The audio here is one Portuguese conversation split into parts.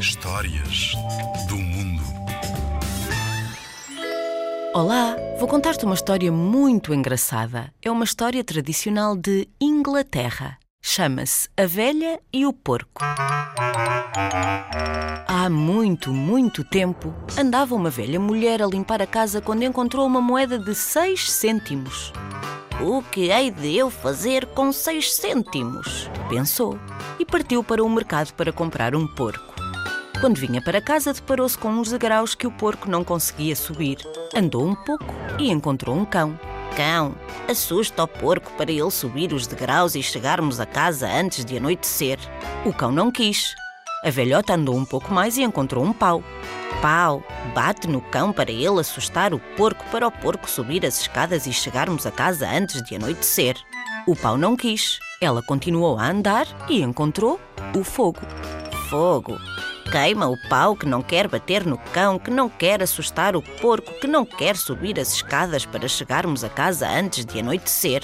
Histórias do mundo. Olá, vou contar-te uma história muito engraçada. É uma história tradicional de Inglaterra. Chama-se A Velha e o Porco. Há muito, muito tempo, andava uma velha mulher a limpar a casa quando encontrou uma moeda de seis cêntimos. O que hei de eu fazer com seis cêntimos? Pensou e partiu para o mercado para comprar um porco. Quando vinha para casa, deparou-se com uns degraus que o porco não conseguia subir. Andou um pouco e encontrou um cão. Cão, assusta o porco para ele subir os degraus e chegarmos a casa antes de anoitecer. O cão não quis. A velhota andou um pouco mais e encontrou um pau. Pau, bate no cão para ele assustar o porco para o porco subir as escadas e chegarmos a casa antes de anoitecer. O pau não quis. Ela continuou a andar e encontrou o fogo. Fogo. Queima o pau que não quer bater no cão, que não quer assustar o porco, que não quer subir as escadas para chegarmos a casa antes de anoitecer.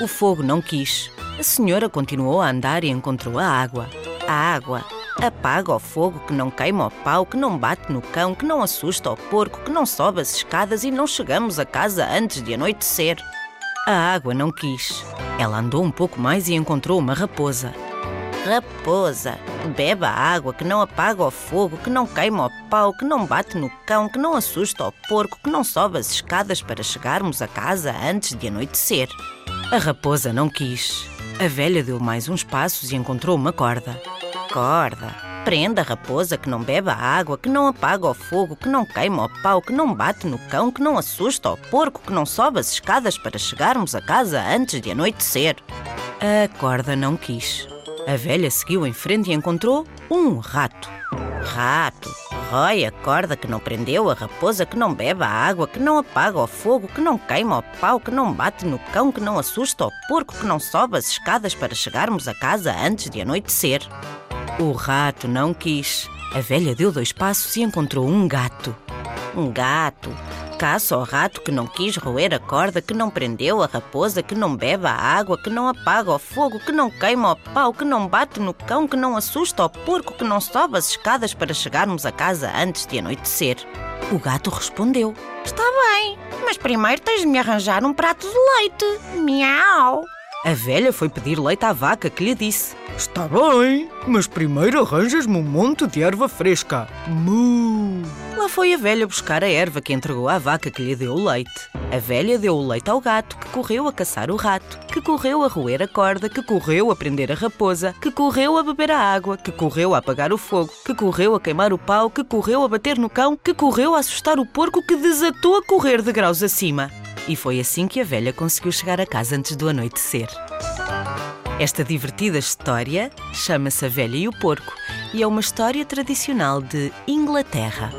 O fogo não quis. A senhora continuou a andar e encontrou a água. A água apaga o fogo que não queima o pau, que não bate no cão, que não assusta o porco, que não sobe as escadas e não chegamos a casa antes de anoitecer. A água não quis. Ela andou um pouco mais e encontrou uma raposa. Raposa, bebe a água que não apaga o fogo, que não queima o pau, que não bate no cão, que não assusta o porco, que não sobe as escadas para chegarmos a casa antes de anoitecer. A raposa não quis. A velha deu mais uns passos e encontrou uma corda. Corda. Prenda a raposa que não bebe a água, que não apaga o fogo, que não queima o pau, que não bate no cão, que não assusta o porco, que não sobe as escadas para chegarmos a casa antes de anoitecer. A corda não quis. A velha seguiu em frente e encontrou um rato. Rato, rói a corda que não prendeu a raposa, que não bebe a água, que não apaga o fogo, que não queima o pau, que não bate no cão, que não assusta o porco, que não sobe as escadas para chegarmos a casa antes de anoitecer. O rato não quis. A velha deu dois passos e encontrou um gato. Um gato. Caça o rato que não quis roer a corda, que não prendeu a raposa, que não bebe a água, que não apaga o fogo, que não queima o pau, que não bate no cão, que não assusta o porco, que não sobe as escadas para chegarmos a casa antes de anoitecer. O gato respondeu: Está bem, mas primeiro tens de me arranjar um prato de leite. Miau! A velha foi pedir leite à vaca que lhe disse: Está bem, mas primeiro arranjas-me um monte de erva fresca. Mu! Lá foi a velha buscar a erva que entregou à vaca que lhe deu o leite. A velha deu o leite ao gato, que correu a caçar o rato, que correu a roer a corda, que correu a prender a raposa, que correu a beber a água, que correu a apagar o fogo, que correu a queimar o pau, que correu a bater no cão, que correu a assustar o porco, que desatou a correr de graus acima. E foi assim que a velha conseguiu chegar a casa antes do anoitecer. Esta divertida história chama-se A Velha e o Porco e é uma história tradicional de Inglaterra.